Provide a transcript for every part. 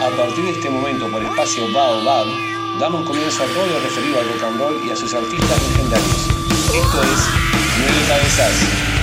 A partir de este momento, por espacio Baobab, damos comienzo a todo lo referido al rock and roll y a sus artistas legendarios. Esto es Nueve Cabezas.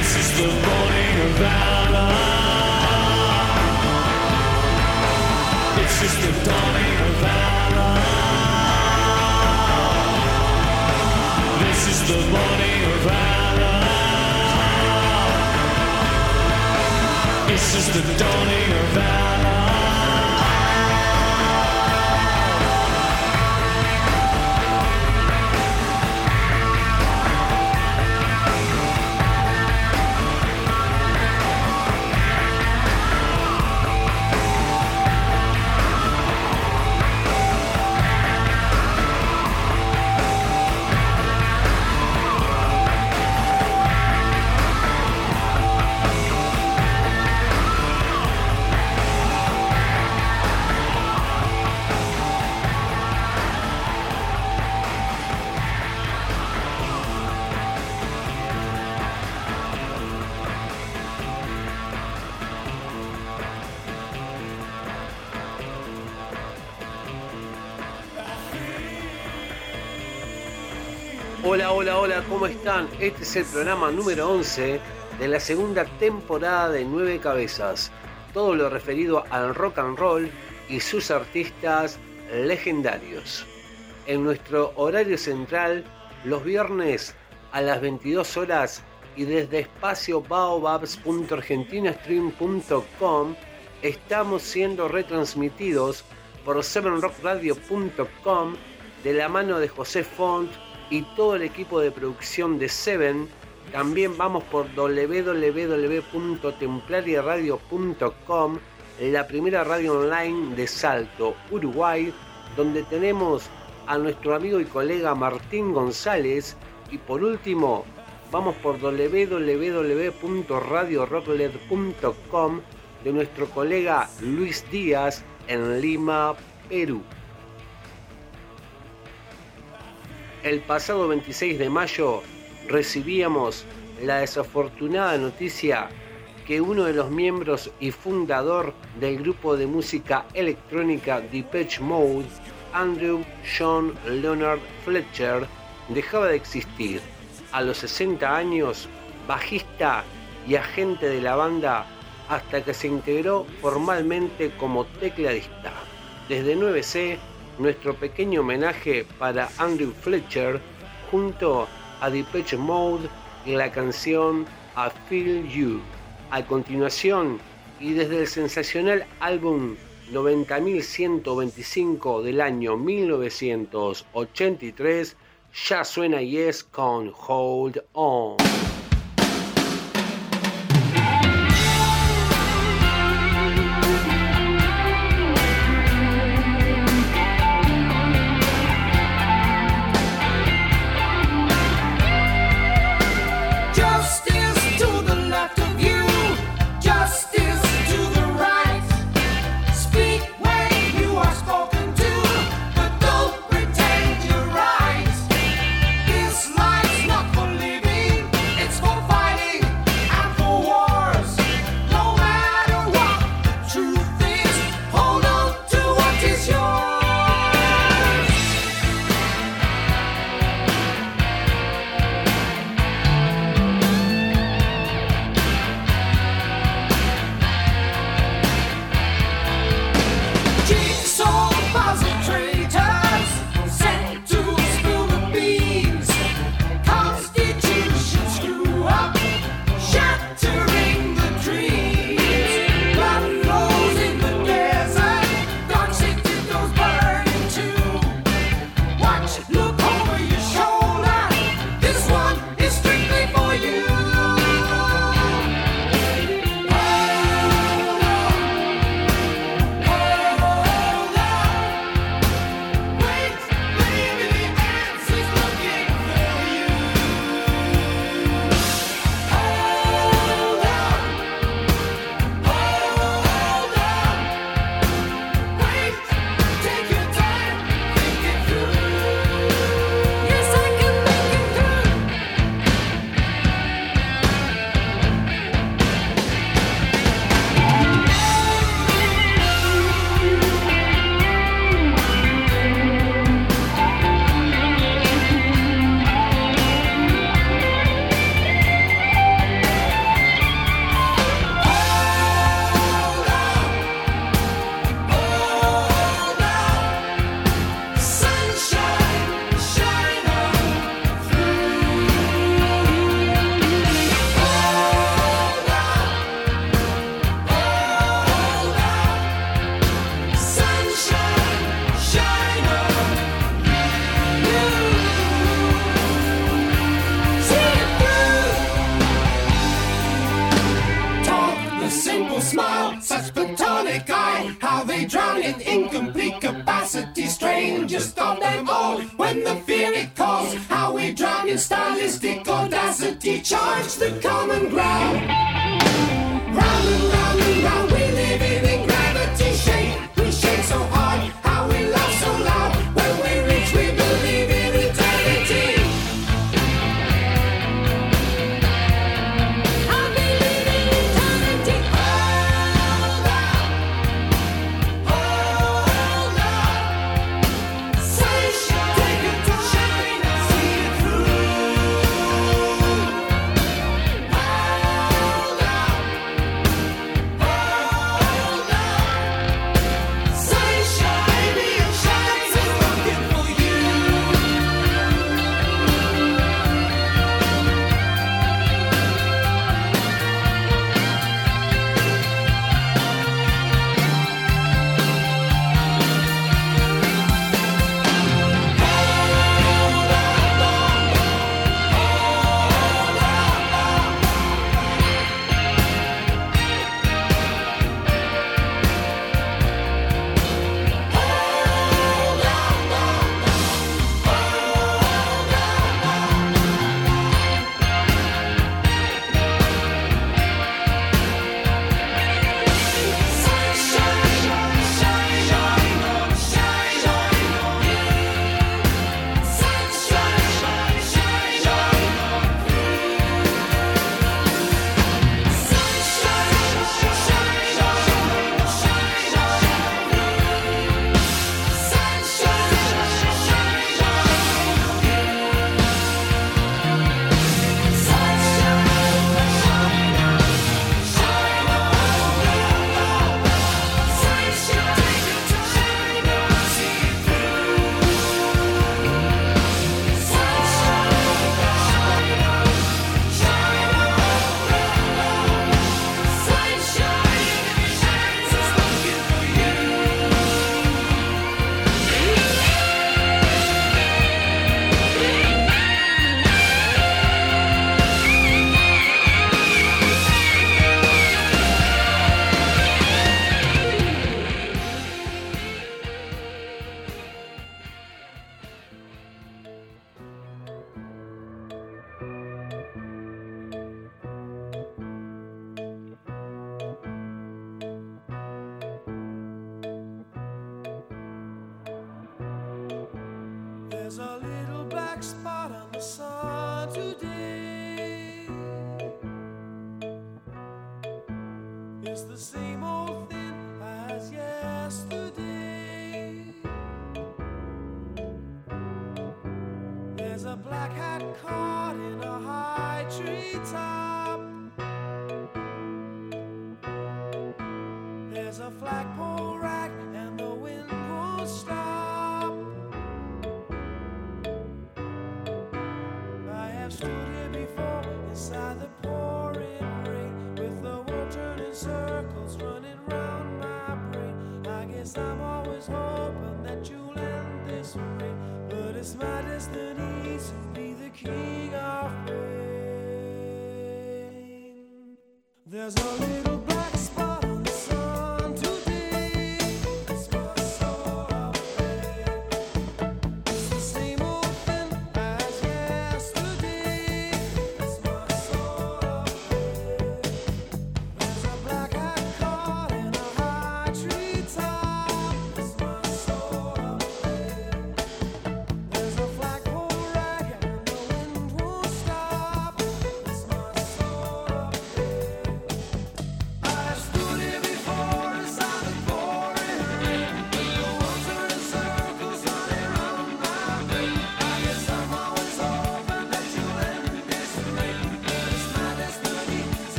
This is the morning of Allah. This is the of This is the morning of This is the dawning. ¿Cómo están? Este es el programa número 11 de la segunda temporada de Nueve Cabezas. todo lo referido al rock and roll y sus artistas legendarios. En nuestro horario central, los viernes a las 22 horas y desde espacio baobabs.argentinastream.com estamos siendo retransmitidos por 7rockradio.com de la mano de José Font y todo el equipo de producción de Seven. También vamos por www.templariaradio.com, la primera radio online de Salto, Uruguay, donde tenemos a nuestro amigo y colega Martín González. Y por último, vamos por www.radiorocklet.com de nuestro colega Luis Díaz en Lima, Perú. El pasado 26 de mayo recibíamos la desafortunada noticia que uno de los miembros y fundador del grupo de música electrónica Depeche Mode, Andrew John Leonard Fletcher, dejaba de existir. A los 60 años, bajista y agente de la banda hasta que se integró formalmente como tecladista. Desde 9C, nuestro pequeño homenaje para Andrew Fletcher junto a Depeche Mode y la canción I Feel You. A continuación, y desde el sensacional álbum 90.125 del año 1983, ya suena Yes con Hold On. such platonic eye, how they drown in incomplete capacity. Strangers stop them all, when the fear it calls, how we drown in stylistic audacity. Charge the common ground. Round and round. There's a little black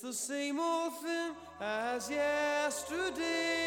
It's the same old thing as yesterday.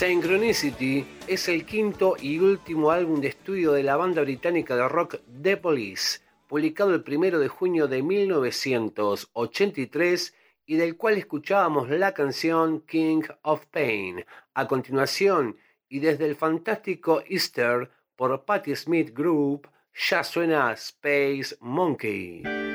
Synchronicity es el quinto y último álbum de estudio de la banda británica de rock The Police, publicado el 1 de junio de 1983 y del cual escuchábamos la canción King of Pain. A continuación, y desde el fantástico Easter por Patti Smith Group, ya suena Space Monkey.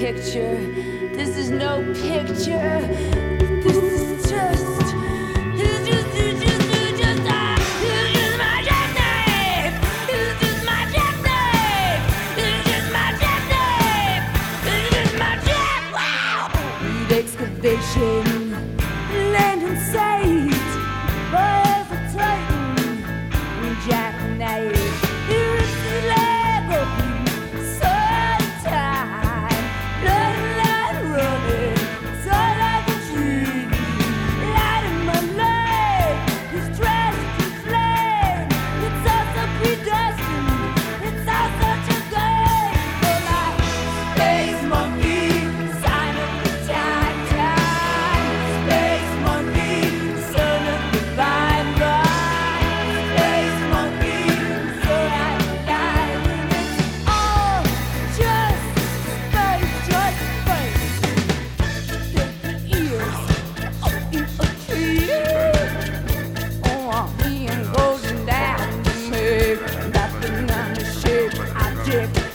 picture. This is no picture. dick.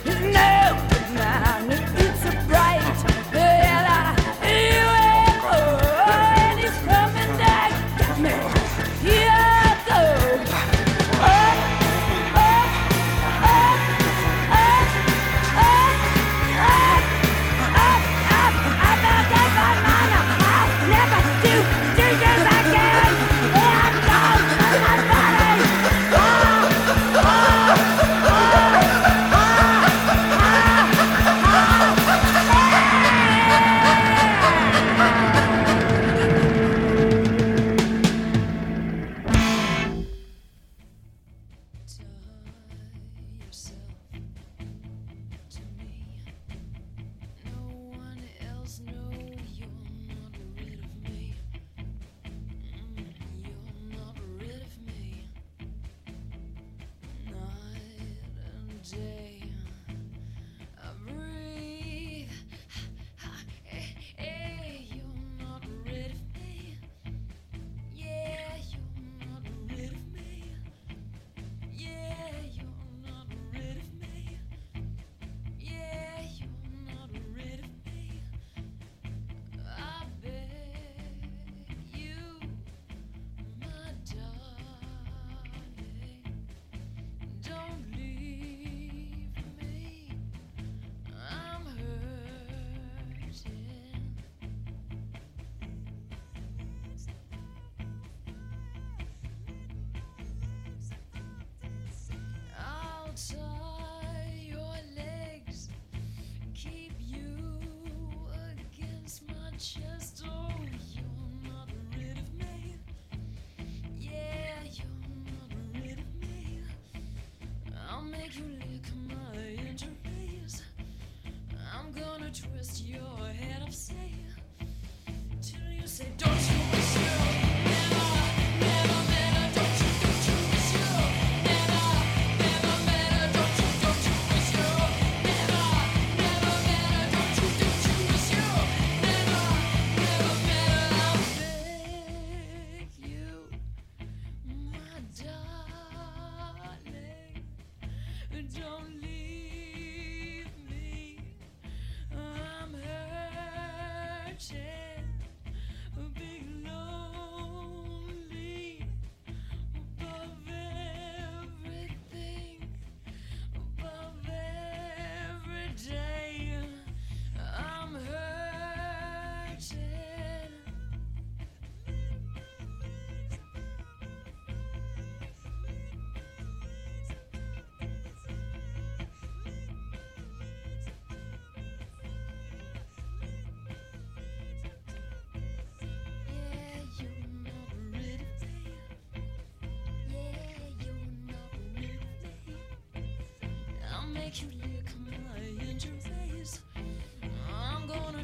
don't.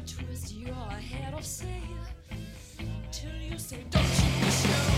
twist your head off sail till you say, Don't you wish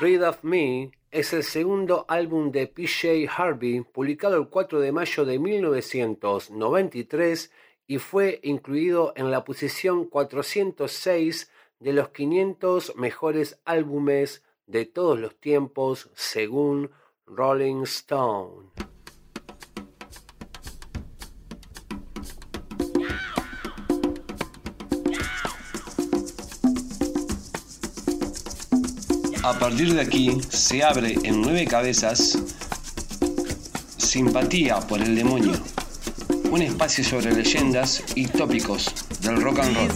Read of Me es el segundo álbum de PJ Harvey publicado el 4 de mayo de 1993 y fue incluido en la posición 406 de los 500 mejores álbumes de todos los tiempos según Rolling Stone. A partir de aquí se abre en nueve cabezas Simpatía por el demonio, un espacio sobre leyendas y tópicos del rock and roll.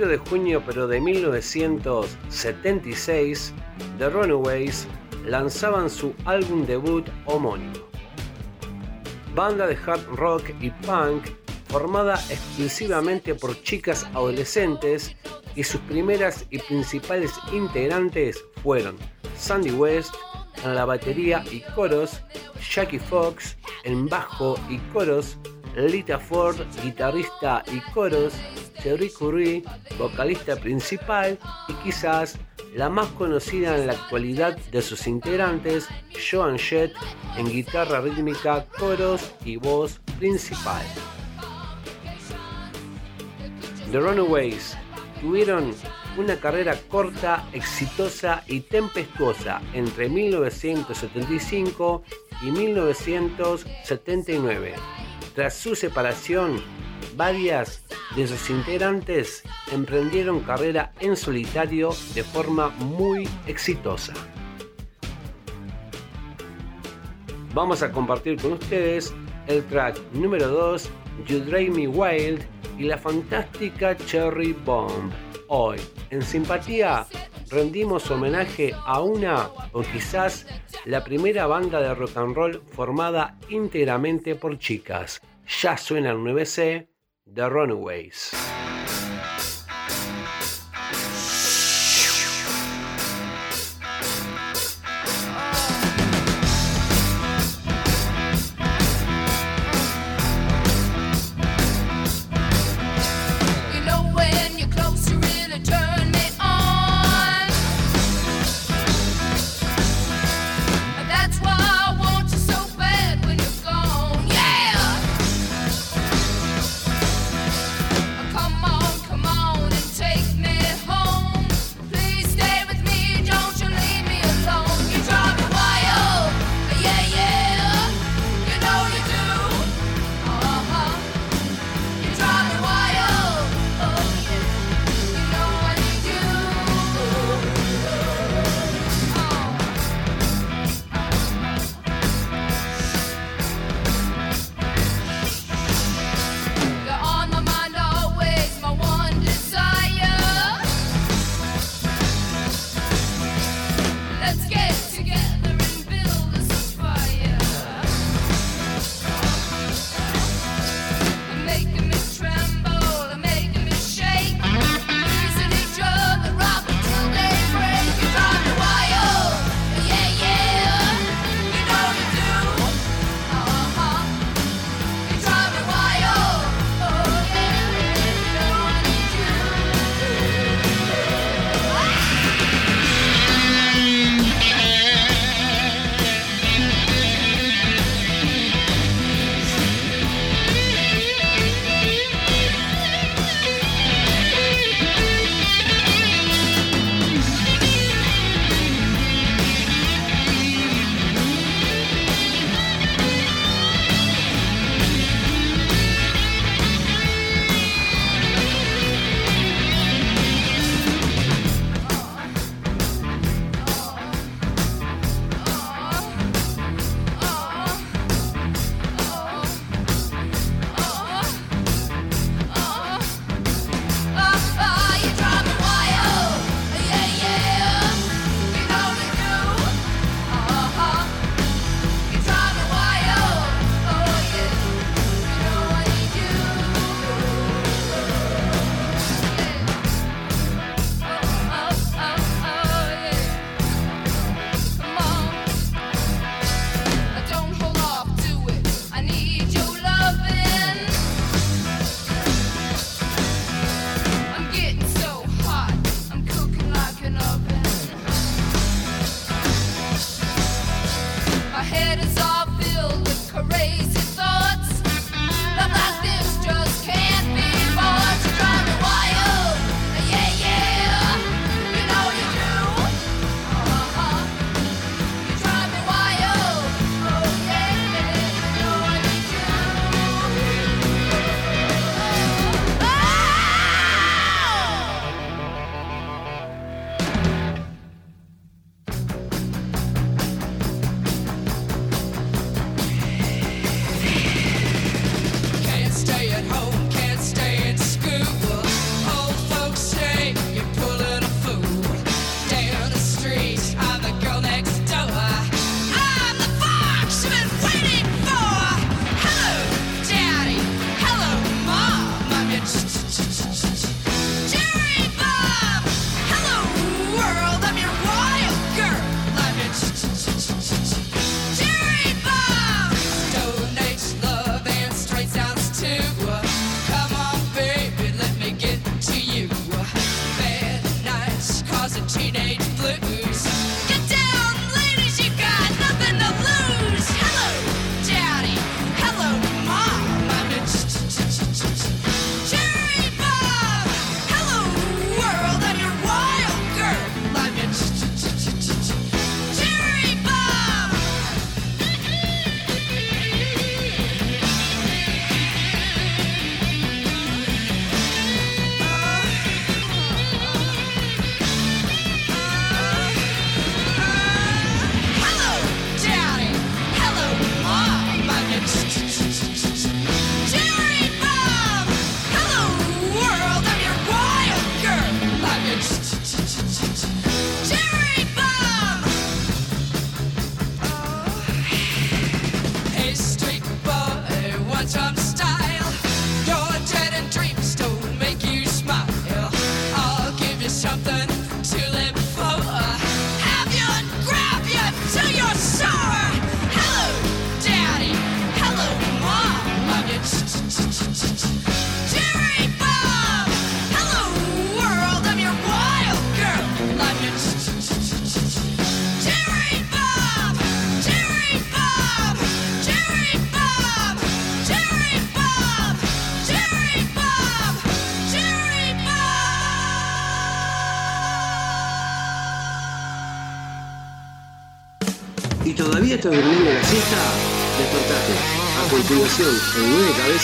de junio pero de 1976, The Runaways lanzaban su álbum debut homónimo. Banda de hard rock y punk formada exclusivamente por chicas adolescentes y sus primeras y principales integrantes fueron Sandy West, en la batería y coros, Jackie Fox en bajo y coros, Lita Ford, guitarrista y coros, Terry Curry, vocalista principal y quizás la más conocida en la actualidad de sus integrantes, Joan Jett en guitarra rítmica, coros y voz principal. The Runaways tuvieron una carrera corta, exitosa y tempestuosa entre 1975 y 1979. Tras su separación, varias de sus integrantes emprendieron carrera en solitario de forma muy exitosa. Vamos a compartir con ustedes el track número 2, You Drive Me Wild, y la fantástica Cherry Bomb. Hoy, en simpatía, rendimos homenaje a una o quizás la primera banda de rock and roll formada íntegramente por chicas. Ya suena el 9C, The Runaways.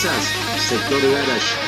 Cabezas, sector garage.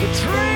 the dream.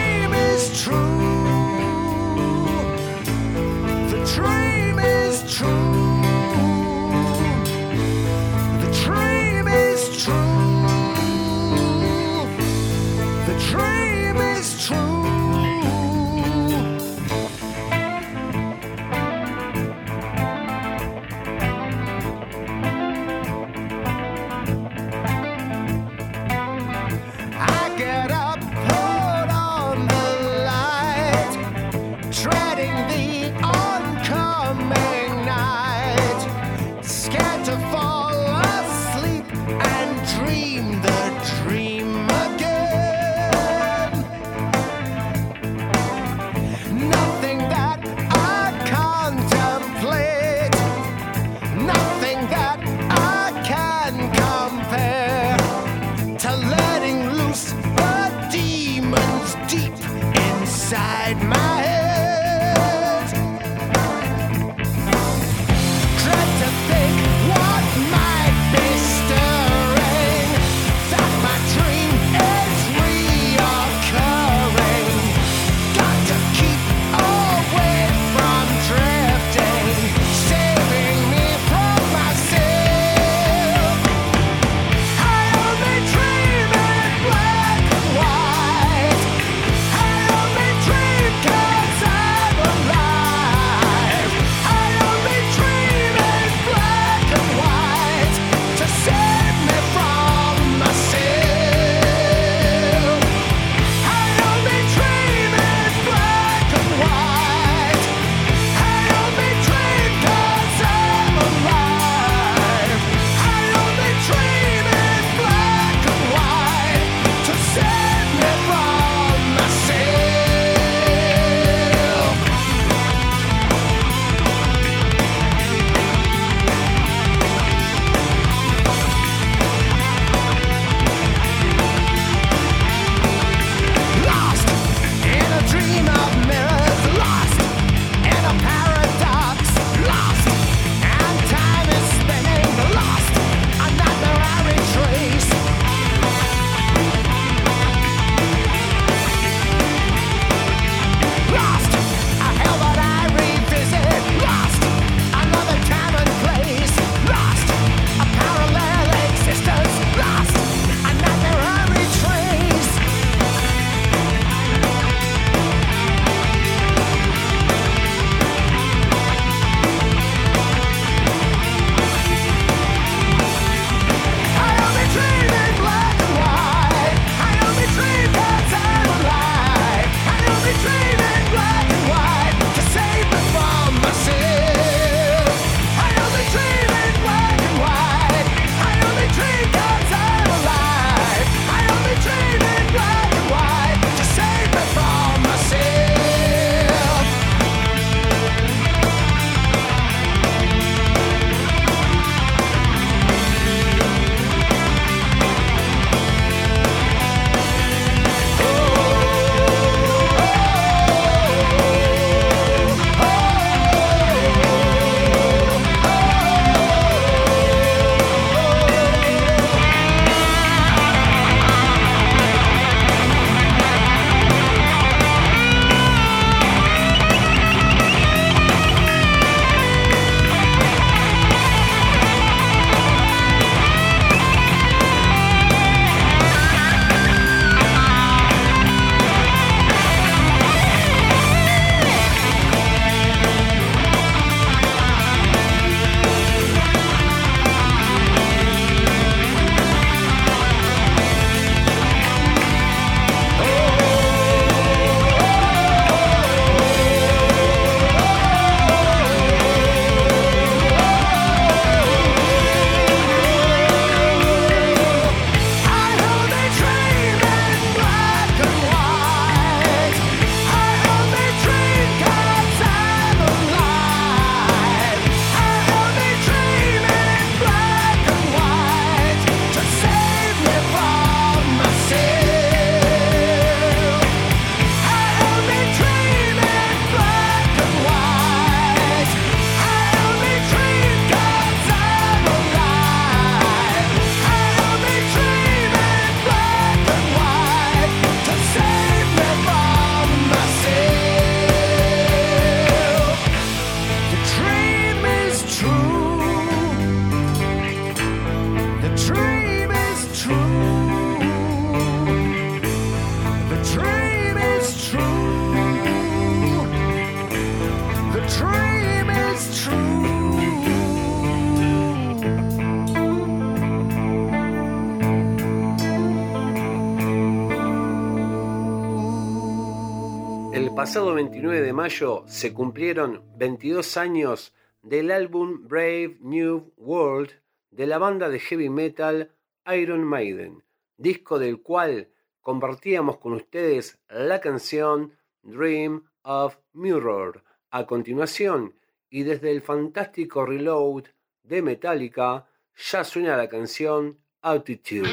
El pasado 29 de mayo se cumplieron 22 años del álbum Brave New World de la banda de heavy metal Iron Maiden, disco del cual compartíamos con ustedes la canción Dream of Mirror. A continuación, y desde el fantástico reload de Metallica, ya suena la canción Altitude.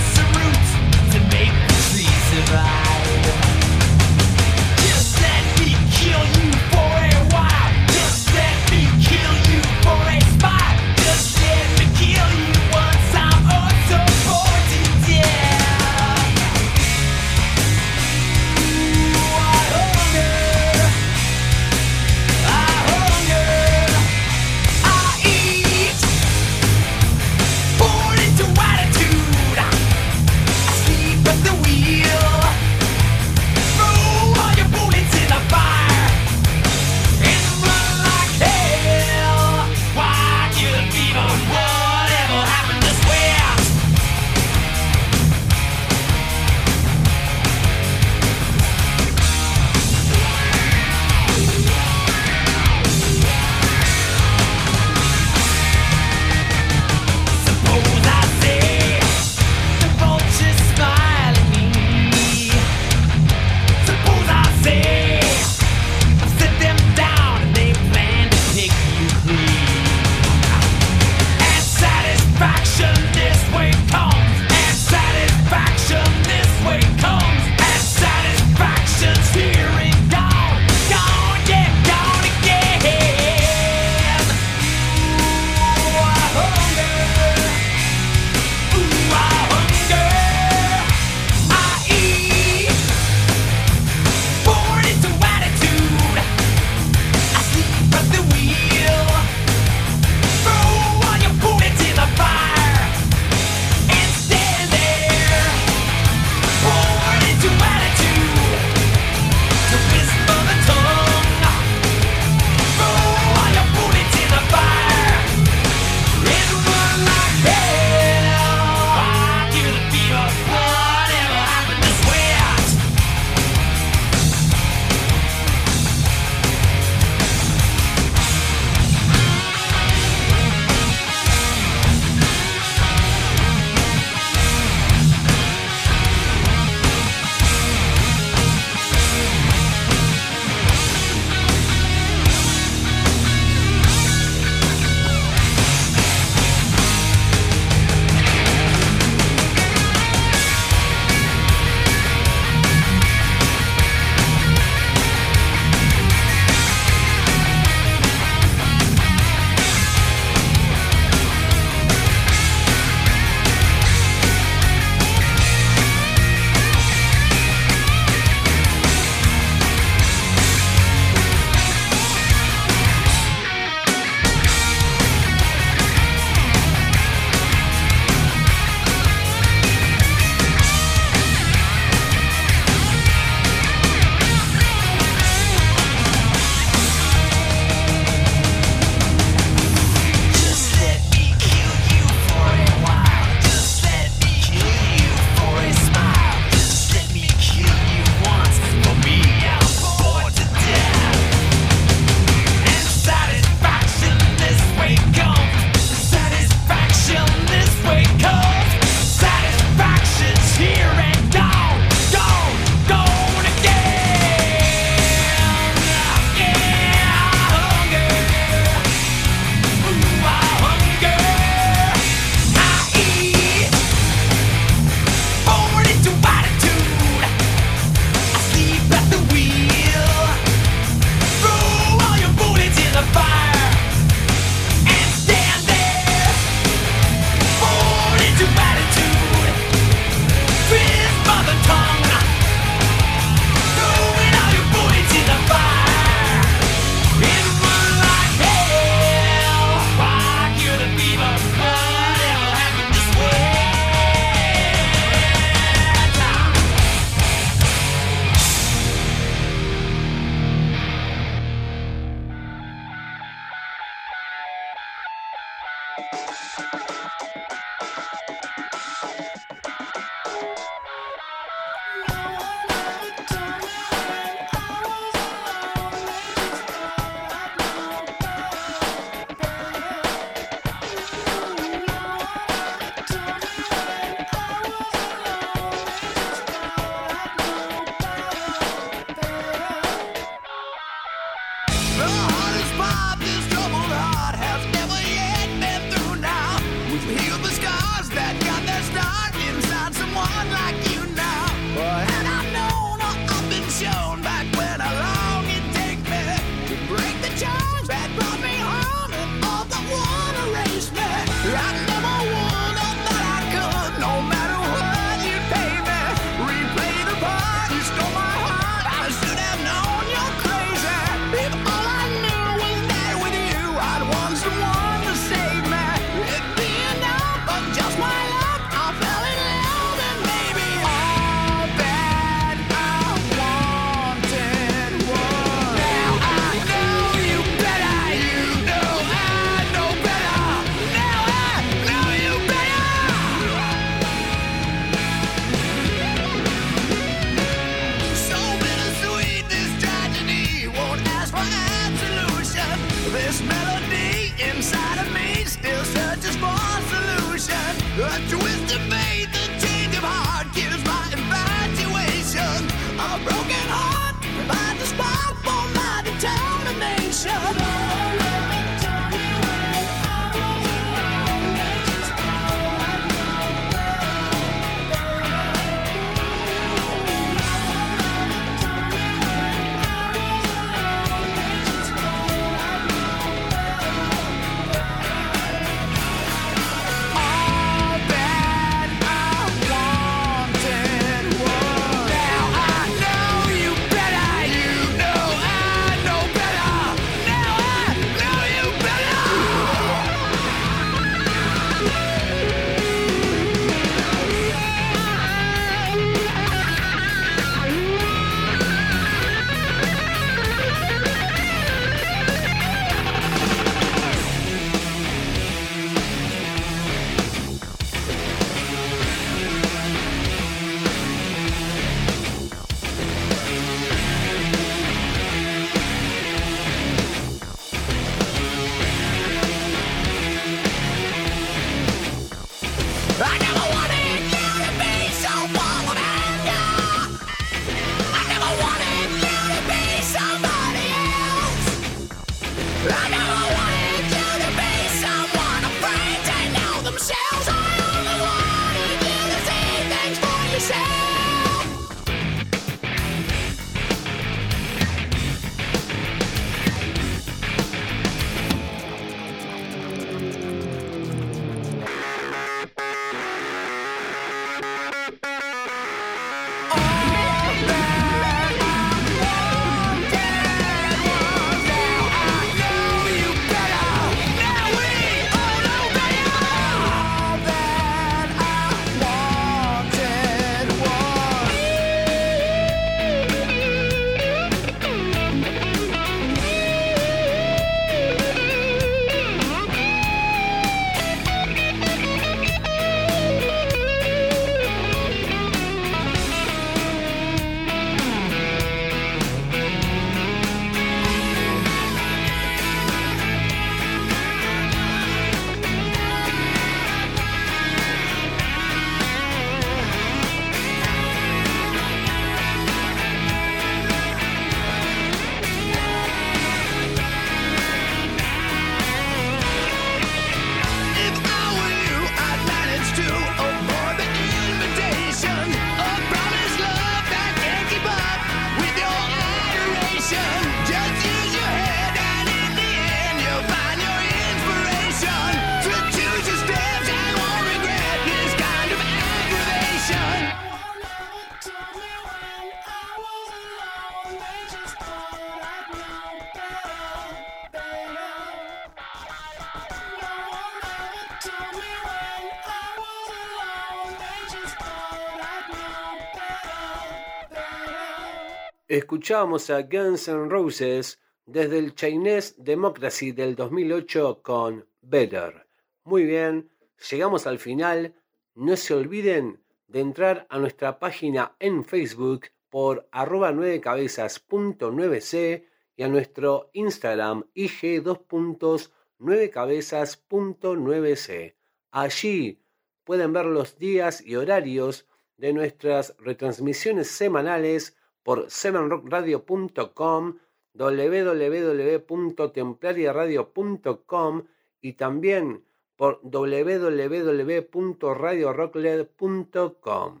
escuchábamos a Guns N' Roses desde el Chinese Democracy del 2008 con Better. Muy bien, llegamos al final. No se olviden de entrar a nuestra página en Facebook por arroba 9cabezas.9c y a nuestro Instagram ig 29cabezas.9c. Allí pueden ver los días y horarios de nuestras retransmisiones semanales por sevenrockradio.com, www.templariaradio.com y también por www.radiorockled.com.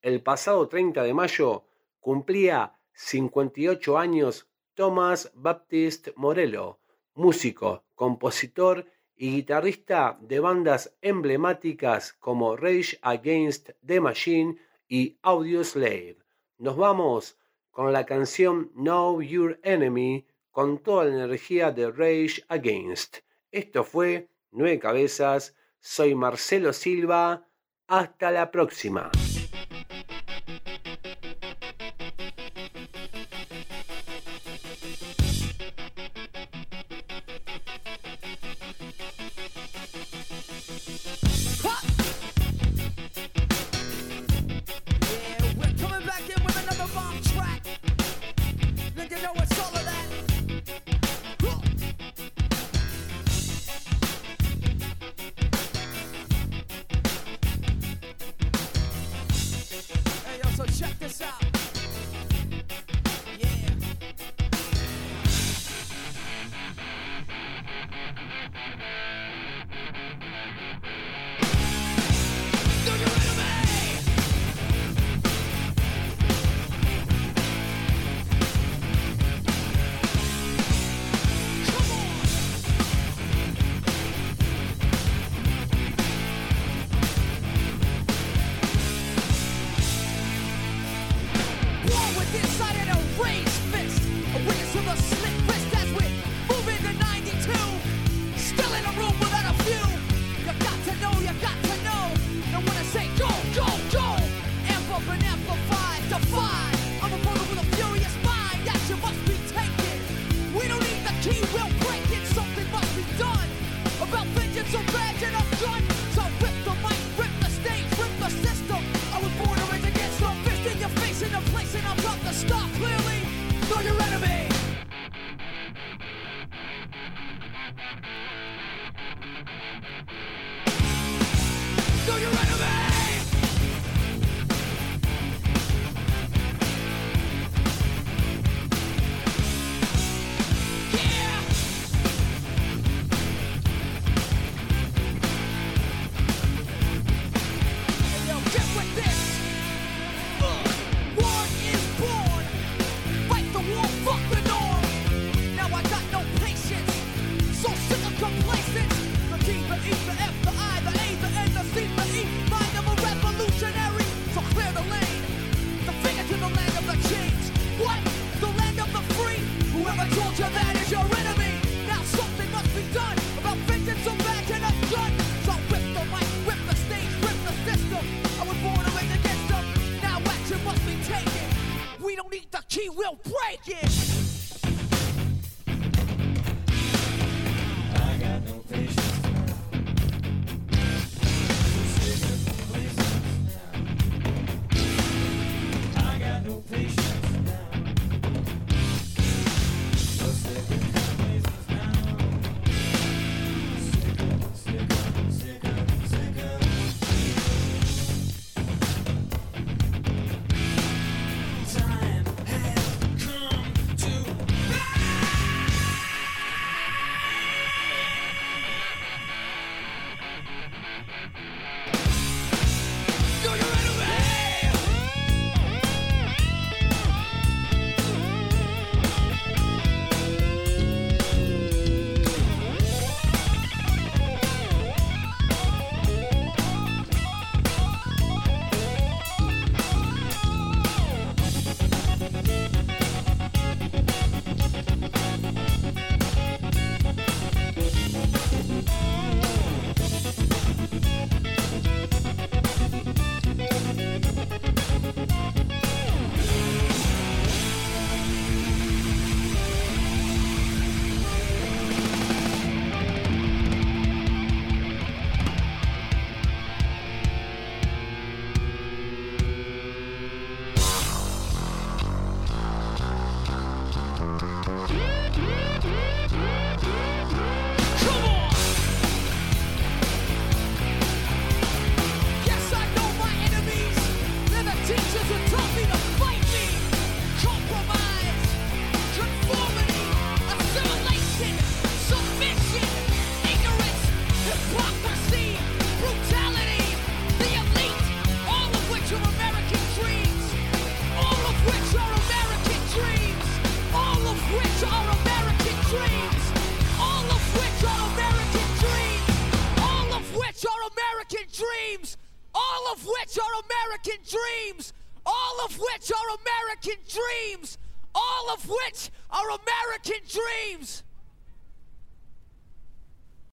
El pasado 30 de mayo cumplía 58 años Thomas Baptist Morello, músico, compositor y guitarrista de bandas emblemáticas como Rage Against the Machine y Audioslave. Nos vamos con la canción Know Your Enemy con toda la energía de Rage Against. Esto fue Nueve Cabezas. Soy Marcelo Silva. Hasta la próxima.